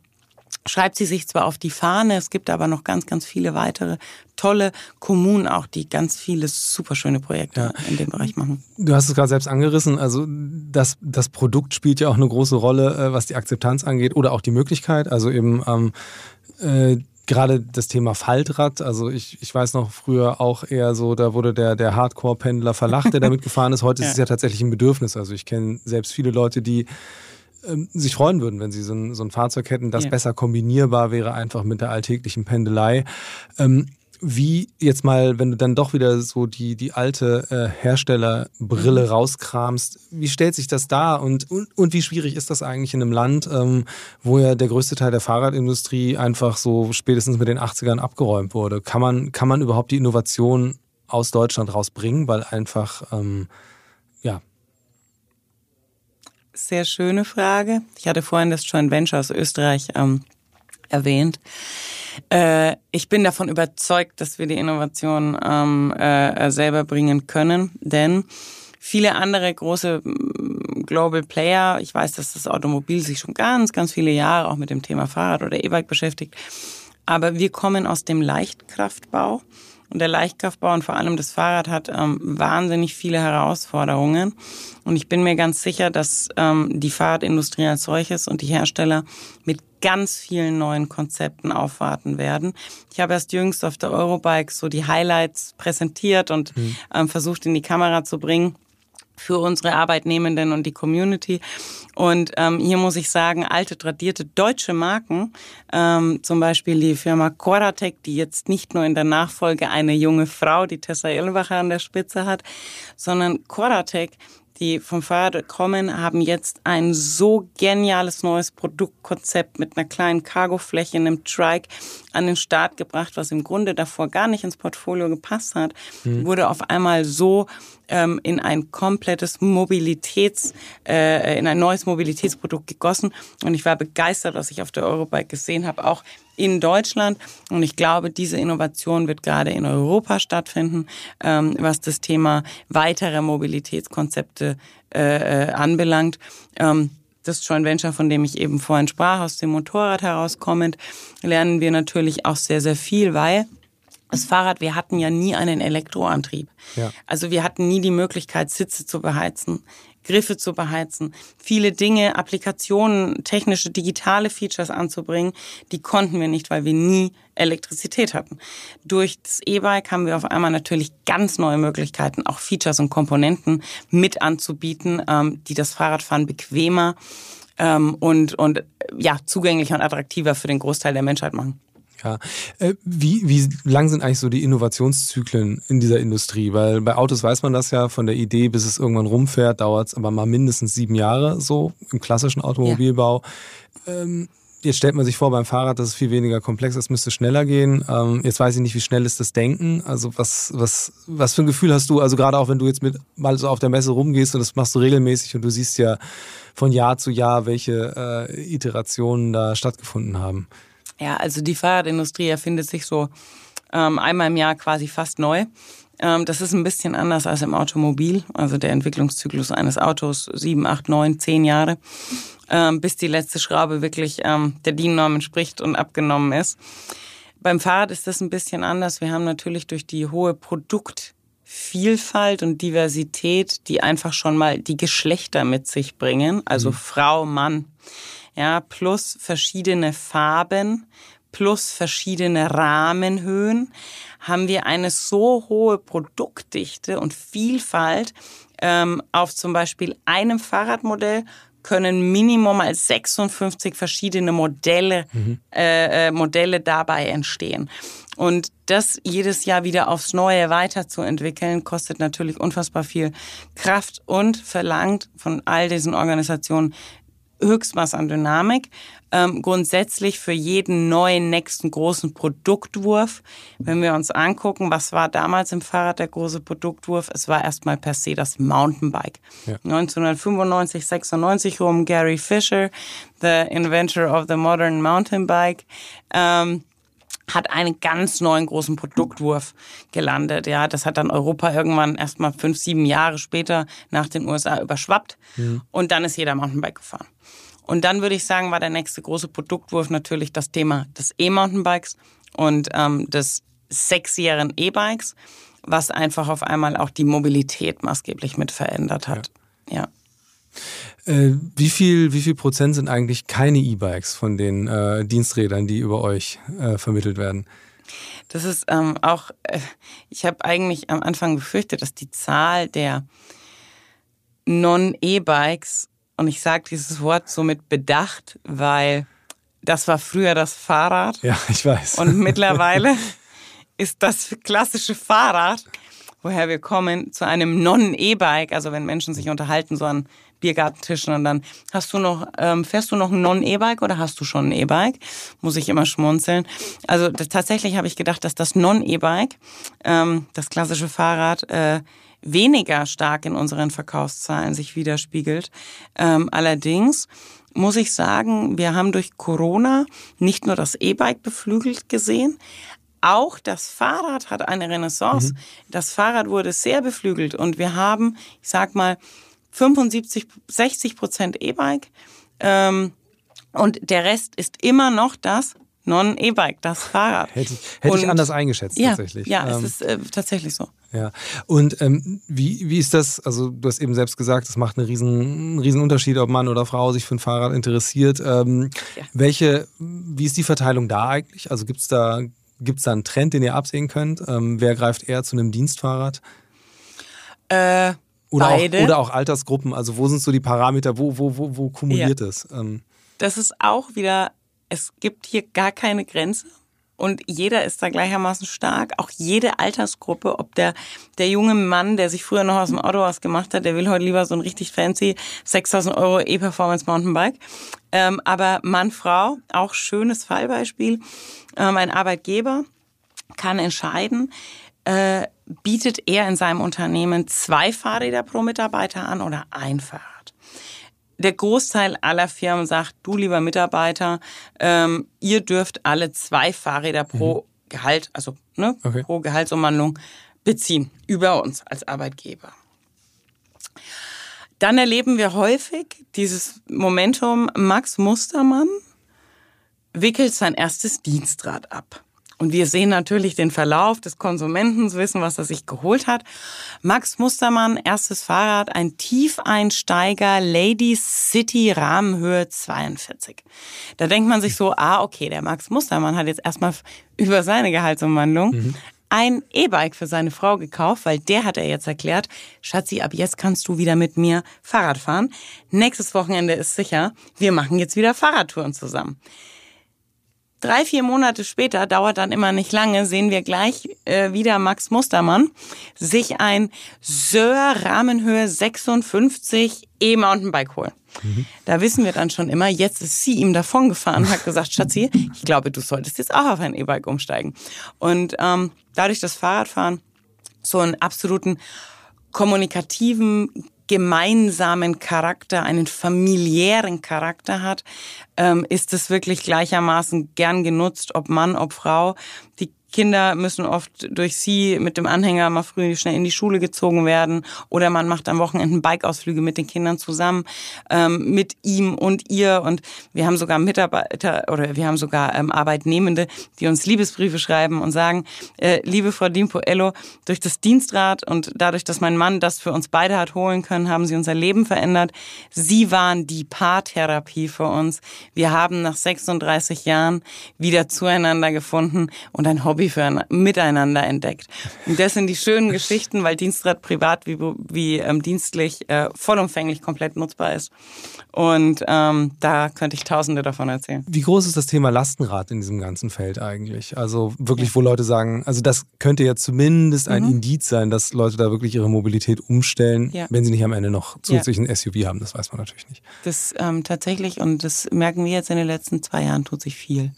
schreibt sie sich zwar auf die Fahne, es gibt aber noch ganz, ganz viele weitere tolle Kommunen auch, die ganz viele super schöne Projekte ja. in dem Bereich machen. Du hast es gerade selbst angerissen, also das, das Produkt spielt ja auch eine große Rolle, äh, was die Akzeptanz angeht oder auch die Möglichkeit, also eben ähm, äh, gerade das Thema Faltrad, also ich, ich weiß noch früher auch eher so, da wurde der, der Hardcore-Pendler verlacht, der damit [laughs] gefahren ist. Heute ja. ist es ja tatsächlich ein Bedürfnis. Also ich kenne selbst viele Leute, die ähm, sich freuen würden, wenn sie so ein, so ein Fahrzeug hätten, das ja. besser kombinierbar wäre, einfach mit der alltäglichen Pendelei. Ähm, wie jetzt mal, wenn du dann doch wieder so die, die alte äh, Herstellerbrille mhm. rauskramst, wie stellt sich das dar und, und, und wie schwierig ist das eigentlich in einem Land, ähm, wo ja der größte Teil der Fahrradindustrie einfach so spätestens mit den 80ern abgeräumt wurde? Kann man, kann man überhaupt die Innovation aus Deutschland rausbringen, weil einfach ähm, sehr schöne Frage. Ich hatte vorhin das Joint Venture aus Österreich ähm, erwähnt. Äh, ich bin davon überzeugt, dass wir die Innovation ähm, äh, selber bringen können, denn viele andere große mm, Global Player, ich weiß, dass das Automobil sich schon ganz, ganz viele Jahre auch mit dem Thema Fahrrad oder E-Bike beschäftigt, aber wir kommen aus dem Leichtkraftbau und der Leichtkraftbau und vor allem das Fahrrad hat ähm, wahnsinnig viele Herausforderungen. Und ich bin mir ganz sicher, dass ähm, die Fahrradindustrie als solches und die Hersteller mit ganz vielen neuen Konzepten aufwarten werden. Ich habe erst jüngst auf der Eurobike so die Highlights präsentiert und mhm. ähm, versucht in die Kamera zu bringen für unsere Arbeitnehmenden und die Community. Und ähm, hier muss ich sagen, alte, tradierte deutsche Marken, ähm, zum Beispiel die Firma Coratec, die jetzt nicht nur in der Nachfolge eine junge Frau, die Tessa Irlwacher an der Spitze hat, sondern Coratec die vom Fahrrad kommen, haben jetzt ein so geniales neues Produktkonzept mit einer kleinen Cargofläche, einem Trike an den Start gebracht, was im Grunde davor gar nicht ins Portfolio gepasst hat, mhm. wurde auf einmal so ähm, in ein komplettes Mobilitäts, äh, in ein neues Mobilitätsprodukt gegossen. Und ich war begeistert, was ich auf der Eurobike gesehen habe, auch in Deutschland. Und ich glaube, diese Innovation wird gerade in Europa stattfinden, ähm, was das Thema weitere Mobilitätskonzepte äh, äh, anbelangt. Ähm, das Joint Venture, von dem ich eben vorhin sprach, aus dem Motorrad herauskommend, lernen wir natürlich auch sehr, sehr viel, weil das Fahrrad, wir hatten ja nie einen Elektroantrieb. Ja. Also wir hatten nie die Möglichkeit, Sitze zu beheizen, Griffe zu beheizen, viele Dinge, Applikationen, technische, digitale Features anzubringen, die konnten wir nicht, weil wir nie Elektrizität hatten. Durch das E-Bike haben wir auf einmal natürlich ganz neue Möglichkeiten, auch Features und Komponenten mit anzubieten, ähm, die das Fahrradfahren bequemer ähm, und, und ja, zugänglicher und attraktiver für den Großteil der Menschheit machen. Ja. Äh, wie, wie lang sind eigentlich so die Innovationszyklen in dieser Industrie? Weil bei Autos weiß man das ja, von der Idee bis es irgendwann rumfährt, dauert es aber mal mindestens sieben Jahre so im klassischen Automobilbau. Ja. Ähm, jetzt stellt man sich vor beim Fahrrad, das ist viel weniger komplex, das müsste schneller gehen. Ähm, jetzt weiß ich nicht, wie schnell ist das Denken. Also was, was, was für ein Gefühl hast du? Also gerade auch wenn du jetzt mit mal so auf der Messe rumgehst und das machst du regelmäßig und du siehst ja von Jahr zu Jahr, welche äh, Iterationen da stattgefunden haben. Ja, also die Fahrradindustrie erfindet sich so ähm, einmal im Jahr quasi fast neu. Ähm, das ist ein bisschen anders als im Automobil. Also der Entwicklungszyklus eines Autos sieben, acht, neun, zehn Jahre, ähm, bis die letzte Schraube wirklich ähm, der DIN-Norm entspricht und abgenommen ist. Beim Fahrrad ist das ein bisschen anders. Wir haben natürlich durch die hohe Produktvielfalt und Diversität, die einfach schon mal die Geschlechter mit sich bringen, also mhm. Frau, Mann, ja, plus verschiedene Farben, plus verschiedene Rahmenhöhen, haben wir eine so hohe Produktdichte und Vielfalt ähm, auf zum Beispiel einem Fahrradmodell können Minimum als 56 verschiedene Modelle, mhm. äh, äh, Modelle dabei entstehen. Und das jedes Jahr wieder aufs Neue weiterzuentwickeln, kostet natürlich unfassbar viel Kraft und verlangt von all diesen Organisationen Höchstmaß an Dynamik. Ähm, grundsätzlich für jeden neuen nächsten großen Produktwurf, wenn wir uns angucken, was war damals im Fahrrad der große Produktwurf? Es war erstmal per se das Mountainbike. Ja. 1995, 96 rum Gary Fisher, the inventor of the modern mountain bike. Ähm, hat einen ganz neuen großen Produktwurf gelandet. Ja, das hat dann Europa irgendwann erstmal fünf, sieben Jahre später nach den USA überschwappt. Mhm. Und dann ist jeder Mountainbike gefahren. Und dann würde ich sagen, war der nächste große Produktwurf natürlich das Thema des E-Mountainbikes und ähm, des sechsjährigen E-Bikes, was einfach auf einmal auch die Mobilität maßgeblich mit verändert hat. ja. ja. Äh, wie viel, wie viel Prozent sind eigentlich keine E-Bikes von den äh, Diensträdern, die über euch äh, vermittelt werden? Das ist ähm, auch, äh, ich habe eigentlich am Anfang befürchtet, dass die Zahl der Non-E-Bikes, und ich sage dieses Wort so mit Bedacht, weil das war früher das Fahrrad. Ja, ich weiß. Und [laughs] mittlerweile ist das klassische Fahrrad, woher wir kommen, zu einem Non-E-Bike. Also wenn Menschen sich unterhalten, so an Biergartentischen und dann hast du noch, ähm, fährst du noch ein Non-E-Bike oder hast du schon ein E-Bike? Muss ich immer schmunzeln. Also das, tatsächlich habe ich gedacht, dass das Non-E-Bike, ähm, das klassische Fahrrad, äh, weniger stark in unseren Verkaufszahlen sich widerspiegelt. Ähm, allerdings muss ich sagen, wir haben durch Corona nicht nur das E-Bike beflügelt gesehen, auch das Fahrrad hat eine Renaissance. Mhm. Das Fahrrad wurde sehr beflügelt und wir haben, ich sag mal, 75, 60 Prozent E-Bike. Ähm, und der Rest ist immer noch das Non-E-Bike, das Fahrrad. Hätte ich, hätte ich anders eingeschätzt ja, tatsächlich. Ja, ähm, es ist äh, tatsächlich so. Ja. Und ähm, wie, wie ist das, also du hast eben selbst gesagt, es macht einen riesen, riesen Unterschied, ob Mann oder Frau sich für ein Fahrrad interessiert. Ähm, ja. Welche, wie ist die Verteilung da eigentlich? Also gibt es da, gibt's da einen Trend, den ihr absehen könnt? Ähm, wer greift eher zu einem Dienstfahrrad? Äh, oder Beide. Auch, oder auch Altersgruppen, also wo sind so die Parameter, wo, wo, wo, wo kumuliert ja. es? Ähm. Das ist auch wieder, es gibt hier gar keine Grenze. Und jeder ist da gleichermaßen stark. Auch jede Altersgruppe, ob der, der junge Mann, der sich früher noch aus dem Auto was gemacht hat, der will heute lieber so ein richtig fancy 6000 Euro E-Performance Mountainbike. Ähm, aber Mann, Frau, auch schönes Fallbeispiel. Ähm, ein Arbeitgeber kann entscheiden, äh, bietet er in seinem Unternehmen zwei Fahrräder pro Mitarbeiter an oder ein Fahrrad? Der Großteil aller Firmen sagt, du lieber Mitarbeiter, ähm, ihr dürft alle zwei Fahrräder pro mhm. Gehalt, also ne, okay. pro Gehaltsumwandlung beziehen über uns als Arbeitgeber. Dann erleben wir häufig dieses Momentum, Max Mustermann wickelt sein erstes Dienstrad ab. Und wir sehen natürlich den Verlauf des Konsumenten, wissen, was er sich geholt hat. Max Mustermann, erstes Fahrrad, ein Tiefeinsteiger Lady City Rahmenhöhe 42. Da denkt man sich so, ah, okay, der Max Mustermann hat jetzt erstmal [laughs] über seine Gehaltsumwandlung mhm. ein E-Bike für seine Frau gekauft, weil der hat er jetzt erklärt, Schatzi, ab jetzt kannst du wieder mit mir Fahrrad fahren. Nächstes Wochenende ist sicher, wir machen jetzt wieder Fahrradtouren zusammen. Drei, vier Monate später, dauert dann immer nicht lange, sehen wir gleich äh, wieder Max Mustermann sich ein Sör Rahmenhöhe 56 E-Mountainbike holen. Mhm. Da wissen wir dann schon immer, jetzt ist sie ihm davon gefahren, hat gesagt, Schatzi, ich glaube, du solltest jetzt auch auf ein E-Bike umsteigen. Und ähm, dadurch das Fahrradfahren so einen absoluten kommunikativen gemeinsamen Charakter, einen familiären Charakter hat, ähm, ist es wirklich gleichermaßen gern genutzt, ob Mann, ob Frau. Die Kinder müssen oft durch sie mit dem Anhänger mal früh schnell in die Schule gezogen werden oder man macht am Wochenende Bikeausflüge mit den Kindern zusammen, ähm, mit ihm und ihr und wir haben sogar Mitarbeiter oder wir haben sogar ähm, Arbeitnehmende, die uns Liebesbriefe schreiben und sagen, äh, liebe Frau Dimpoello, durch das Dienstrat und dadurch, dass mein Mann das für uns beide hat holen können, haben Sie unser Leben verändert. Sie waren die Paartherapie für uns. Wir haben nach 36 Jahren wieder zueinander gefunden und ein Hobby für miteinander entdeckt. Und das sind die schönen Geschichten, weil Dienstrat privat wie, wie ähm, dienstlich äh, vollumfänglich komplett nutzbar ist. Und ähm, da könnte ich tausende davon erzählen. Wie groß ist das Thema Lastenrad in diesem ganzen Feld eigentlich? Also wirklich, wo Leute sagen, also das könnte ja zumindest ein mhm. Indiz sein, dass Leute da wirklich ihre Mobilität umstellen, ja. wenn sie nicht am Ende noch zusätzlich ja. ein SUV haben. Das weiß man natürlich nicht. Das ähm, tatsächlich, und das merken wir jetzt in den letzten zwei Jahren, tut sich viel.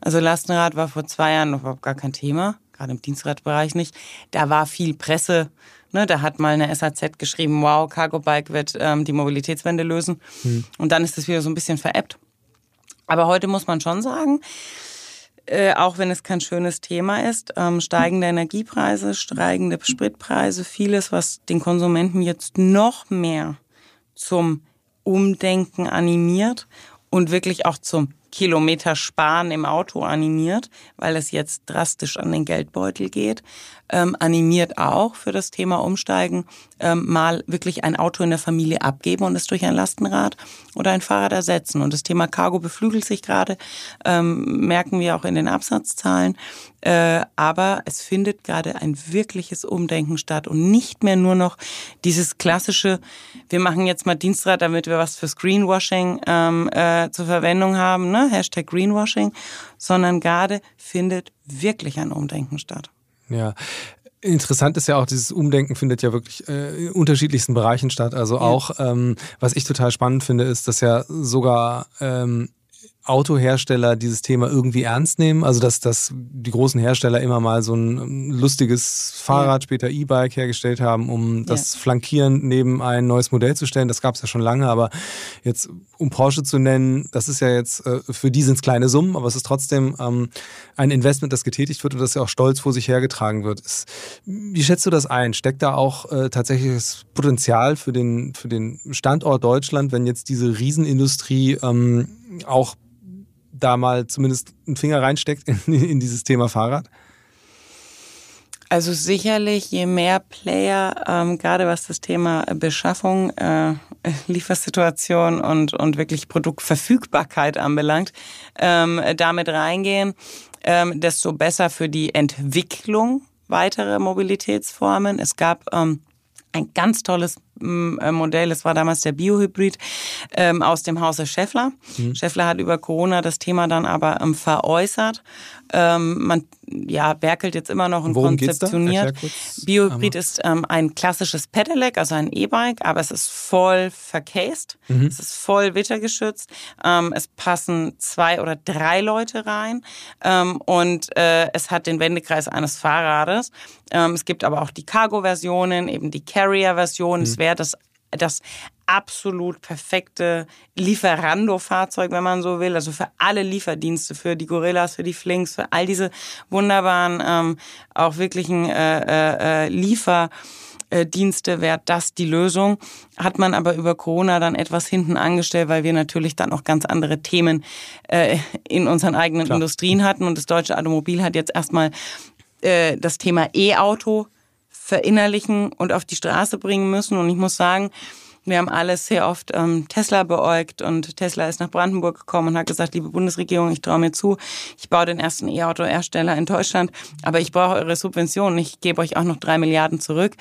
Also Lastenrad war vor zwei Jahren noch überhaupt gar kein Thema, gerade im Dienstradbereich nicht. Da war viel Presse. Ne, da hat mal eine SAZ geschrieben, wow, Cargo Bike wird ähm, die Mobilitätswende lösen. Hm. Und dann ist es wieder so ein bisschen veräppt. Aber heute muss man schon sagen, äh, auch wenn es kein schönes Thema ist, ähm, steigende Energiepreise, steigende Spritpreise, vieles, was den Konsumenten jetzt noch mehr zum Umdenken animiert und wirklich auch zum Kilometer sparen im Auto animiert, weil es jetzt drastisch an den Geldbeutel geht. Ähm, animiert auch für das Thema Umsteigen, ähm, mal wirklich ein Auto in der Familie abgeben und es durch ein Lastenrad oder ein Fahrrad ersetzen. Und das Thema Cargo beflügelt sich gerade, ähm, merken wir auch in den Absatzzahlen. Äh, aber es findet gerade ein wirkliches Umdenken statt und nicht mehr nur noch dieses klassische, wir machen jetzt mal Dienstrad, damit wir was fürs Greenwashing ähm, äh, zur Verwendung haben, ne? Hashtag Greenwashing, sondern gerade findet wirklich ein Umdenken statt. Ja, Interessant ist ja auch, dieses Umdenken findet ja wirklich äh, in unterschiedlichsten Bereichen statt. Also auch, ähm, was ich total spannend finde, ist, dass ja sogar ähm, Autohersteller dieses Thema irgendwie ernst nehmen. Also dass, dass die großen Hersteller immer mal so ein lustiges Fahrrad, ja. später E-Bike hergestellt haben, um das ja. flankierend neben ein neues Modell zu stellen. Das gab es ja schon lange, aber jetzt um Porsche zu nennen, das ist ja jetzt, äh, für die sind es kleine Summen, aber es ist trotzdem ähm, ein Investment, das getätigt wird und das ja auch stolz vor sich hergetragen wird. Ist, wie schätzt du das ein? Steckt da auch äh, tatsächliches Potenzial für den, für den Standort Deutschland, wenn jetzt diese Riesenindustrie ähm, auch da mal zumindest einen Finger reinsteckt in, [laughs] in dieses Thema Fahrrad? Also sicherlich, je mehr Player, ähm, gerade was das Thema Beschaffung, äh, [laughs] Liefersituation und, und wirklich Produktverfügbarkeit anbelangt, ähm, damit reingehen, ähm, desto besser für die Entwicklung weiterer Mobilitätsformen. Es gab ähm, ein ganz tolles Modell, es war damals der Biohybrid ähm, aus dem Hause Scheffler. Mhm. Scheffler hat über Corona das Thema dann aber ähm, veräußert ähm, man ja, werkelt jetzt immer noch und Worum konzeptioniert. Biohybrid ist ähm, ein klassisches Pedelec, also ein E-Bike, aber es ist voll vercased, mhm. es ist voll wittergeschützt, ähm, es passen zwei oder drei Leute rein ähm, und äh, es hat den Wendekreis eines Fahrrades. Ähm, es gibt aber auch die Cargo-Versionen, eben die Carrier-Version. Es wäre das das absolut perfekte Lieferando-Fahrzeug, wenn man so will. Also für alle Lieferdienste, für die Gorillas, für die Flinks, für all diese wunderbaren, ähm, auch wirklichen äh, äh, äh Liefer. Dienste wäre das die Lösung. Hat man aber über Corona dann etwas hinten angestellt, weil wir natürlich dann auch ganz andere Themen äh, in unseren eigenen Klar. Industrien hatten. Und das deutsche Automobil hat jetzt erstmal äh, das Thema E-Auto verinnerlichen und auf die Straße bringen müssen. Und ich muss sagen, wir haben alles sehr oft ähm, Tesla beäugt und Tesla ist nach Brandenburg gekommen und hat gesagt, liebe Bundesregierung, ich traue mir zu, ich baue den ersten E-Auto-Hersteller in Deutschland, aber ich brauche eure Subventionen, ich gebe euch auch noch drei Milliarden zurück.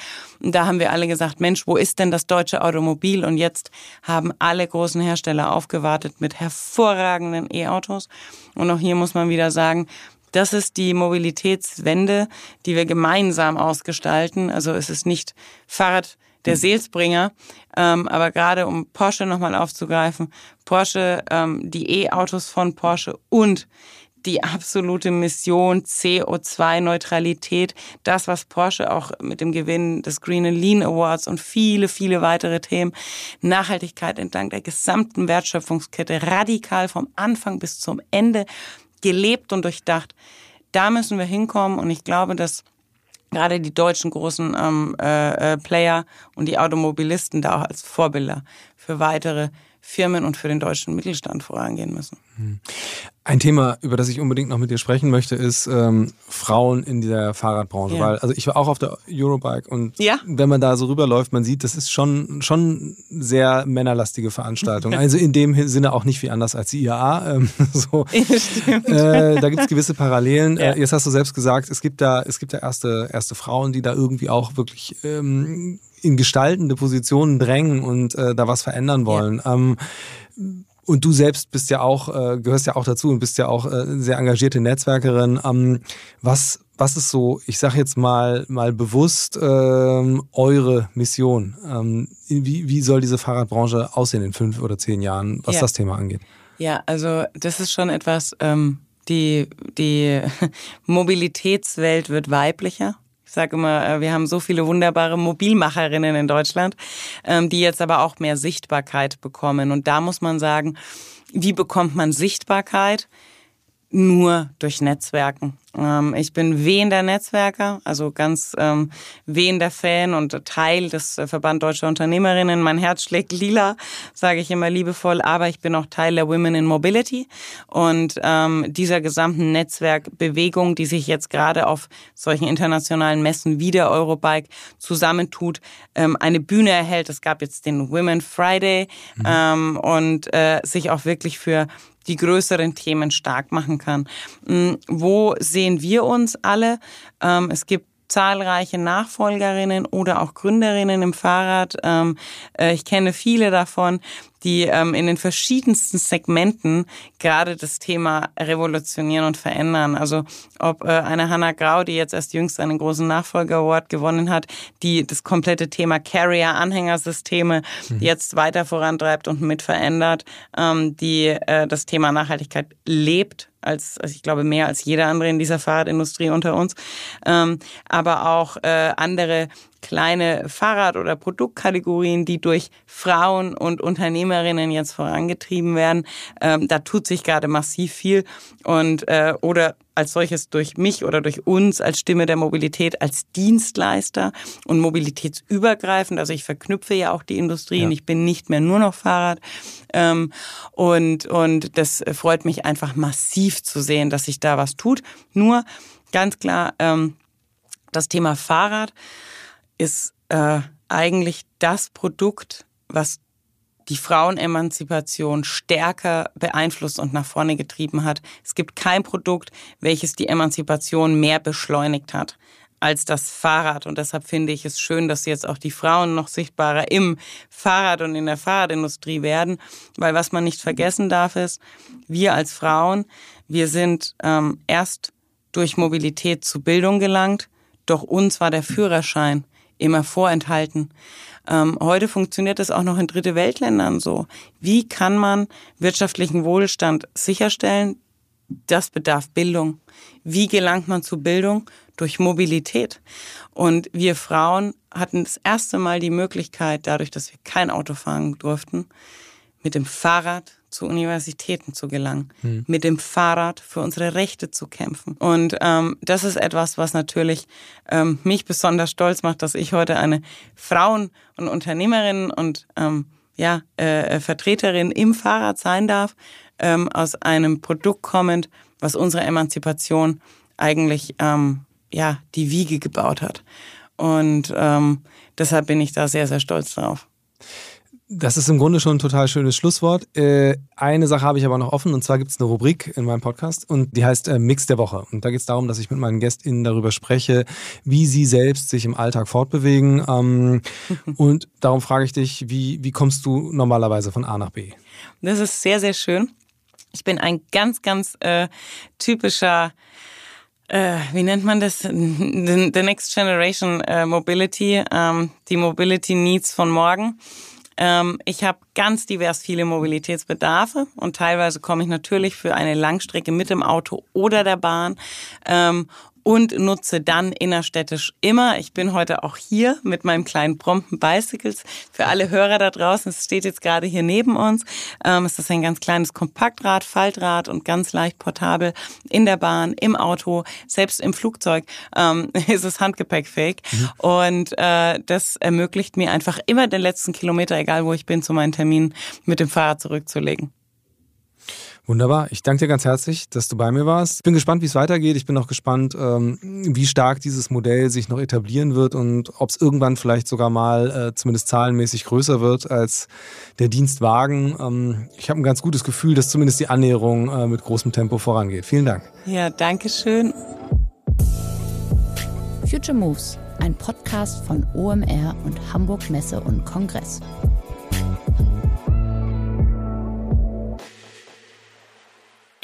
Und da haben wir alle gesagt, Mensch, wo ist denn das deutsche Automobil? Und jetzt haben alle großen Hersteller aufgewartet mit hervorragenden E-Autos. Und auch hier muss man wieder sagen, das ist die Mobilitätswende, die wir gemeinsam ausgestalten. Also es ist nicht Fahrrad der hm. Seelsbringer, ähm, aber gerade um Porsche nochmal aufzugreifen, Porsche, ähm, die E-Autos von Porsche und die absolute Mission CO2-Neutralität, das, was Porsche auch mit dem Gewinn des Green and Lean Awards und viele, viele weitere Themen, Nachhaltigkeit entlang der gesamten Wertschöpfungskette radikal vom Anfang bis zum Ende gelebt und durchdacht. Da müssen wir hinkommen und ich glaube, dass gerade die deutschen großen ähm, äh, äh, Player und die Automobilisten da auch als Vorbilder für weitere Firmen und für den deutschen Mittelstand vorangehen müssen. Ein Thema, über das ich unbedingt noch mit dir sprechen möchte, ist ähm, Frauen in der Fahrradbranche. Ja. Weil, also ich war auch auf der Eurobike und ja. wenn man da so rüberläuft, man sieht, das ist schon schon sehr männerlastige Veranstaltung. [laughs] also in dem Sinne auch nicht wie anders als die IAA. Ähm, [laughs] so. Äh, da gibt es gewisse Parallelen. Ja. Äh, jetzt hast du selbst gesagt, es gibt da es gibt da erste erste Frauen, die da irgendwie auch wirklich ähm, in gestaltende Positionen drängen und äh, da was verändern wollen. Ähm, und du selbst bist ja auch, äh, gehörst ja auch dazu und bist ja auch äh, sehr engagierte Netzwerkerin. Ähm, was, was ist so, ich sage jetzt mal, mal bewusst, ähm, eure Mission? Ähm, wie, wie soll diese Fahrradbranche aussehen in fünf oder zehn Jahren, was ja. das Thema angeht? Ja, also das ist schon etwas, ähm, die, die [laughs] Mobilitätswelt wird weiblicher. Ich sage immer, äh, wir haben so viele wunderbare Mobilmacherinnen in Deutschland, ähm, die jetzt aber auch mehr Sichtbarkeit bekommen. Und da muss man sagen, wie bekommt man Sichtbarkeit? Nur durch Netzwerken. Ähm, ich bin wehender Netzwerker, also ganz ähm, wehender Fan und Teil des äh, Verband Deutscher Unternehmerinnen. Mein Herz schlägt lila, sage ich immer liebevoll, aber ich bin auch Teil der Women in Mobility und ähm, dieser gesamten Netzwerkbewegung, die sich jetzt gerade auf solchen internationalen Messen wie der Eurobike zusammentut, ähm, eine Bühne erhält. Es gab jetzt den Women Friday mhm. ähm, und äh, sich auch wirklich für die größeren Themen stark machen kann. Hm, wo sehen wir uns alle? Ähm, es gibt zahlreiche Nachfolgerinnen oder auch Gründerinnen im Fahrrad. Ähm, äh, ich kenne viele davon, die ähm, in den verschiedensten Segmenten gerade das Thema revolutionieren und verändern. Also ob äh, eine Hannah Grau, die jetzt erst jüngst einen großen Nachfolger-Award gewonnen hat, die das komplette Thema Carrier-Anhängersysteme mhm. jetzt weiter vorantreibt und mit verändert, ähm, die äh, das Thema Nachhaltigkeit lebt als, also ich glaube, mehr als jeder andere in dieser Fahrradindustrie unter uns. Ähm, aber auch äh, andere kleine Fahrrad- oder Produktkategorien, die durch Frauen und Unternehmerinnen jetzt vorangetrieben werden. Ähm, da tut sich gerade massiv viel und äh, oder als solches durch mich oder durch uns als Stimme der Mobilität, als Dienstleister und mobilitätsübergreifend. Also ich verknüpfe ja auch die Industrien. Ja. Ich bin nicht mehr nur noch Fahrrad. Ähm, und, und das freut mich einfach massiv zu sehen, dass sich da was tut. Nur ganz klar, ähm, das Thema Fahrrad ist äh, eigentlich das Produkt, was die Frauenemanzipation stärker beeinflusst und nach vorne getrieben hat. Es gibt kein Produkt, welches die Emanzipation mehr beschleunigt hat als das Fahrrad. Und deshalb finde ich es schön, dass jetzt auch die Frauen noch sichtbarer im Fahrrad und in der Fahrradindustrie werden. Weil was man nicht vergessen darf, ist, wir als Frauen, wir sind ähm, erst durch Mobilität zu Bildung gelangt, doch uns war der Führerschein immer vorenthalten. Ähm, heute funktioniert es auch noch in dritte Weltländern so. Wie kann man wirtschaftlichen Wohlstand sicherstellen? Das bedarf Bildung. Wie gelangt man zu Bildung? Durch Mobilität. Und wir Frauen hatten das erste Mal die Möglichkeit, dadurch, dass wir kein Auto fahren durften, mit dem Fahrrad zu Universitäten zu gelangen, hm. mit dem Fahrrad für unsere Rechte zu kämpfen. Und ähm, das ist etwas, was natürlich ähm, mich besonders stolz macht, dass ich heute eine Frauen- und Unternehmerin und ähm, ja, äh, Vertreterin im Fahrrad sein darf, ähm, aus einem Produkt kommend, was unsere Emanzipation eigentlich ähm, ja die Wiege gebaut hat. Und ähm, deshalb bin ich da sehr, sehr stolz drauf. Das ist im Grunde schon ein total schönes Schlusswort. Äh, eine Sache habe ich aber noch offen und zwar gibt es eine Rubrik in meinem Podcast und die heißt äh, Mix der Woche. Und da geht es darum, dass ich mit meinen GästInnen darüber spreche, wie sie selbst sich im Alltag fortbewegen. Ähm, [laughs] und darum frage ich dich, wie, wie kommst du normalerweise von A nach B? Das ist sehr, sehr schön. Ich bin ein ganz, ganz äh, typischer äh, wie nennt man das? The, Next Generation äh, Mobility, ähm, die Mobility Needs von morgen. Ähm, ich habe ganz divers viele Mobilitätsbedarfe und teilweise komme ich natürlich für eine Langstrecke mit dem Auto oder der Bahn. Und nutze dann innerstädtisch immer. Ich bin heute auch hier mit meinem kleinen Brompton Bicycles. Für alle Hörer da draußen, es steht jetzt gerade hier neben uns. Ähm, es ist ein ganz kleines Kompaktrad, Faltrad und ganz leicht portabel in der Bahn, im Auto, selbst im Flugzeug ähm, [laughs] ist es handgepäckfähig. Mhm. Und äh, das ermöglicht mir einfach immer den letzten Kilometer, egal wo ich bin, zu meinen Terminen mit dem Fahrrad zurückzulegen. Wunderbar. Ich danke dir ganz herzlich, dass du bei mir warst. Ich bin gespannt, wie es weitergeht. Ich bin auch gespannt, ähm, wie stark dieses Modell sich noch etablieren wird und ob es irgendwann vielleicht sogar mal äh, zumindest zahlenmäßig größer wird als der Dienstwagen. Ähm, ich habe ein ganz gutes Gefühl, dass zumindest die Annäherung äh, mit großem Tempo vorangeht. Vielen Dank. Ja, danke schön. Future Moves, ein Podcast von OMR und Hamburg Messe und Kongress.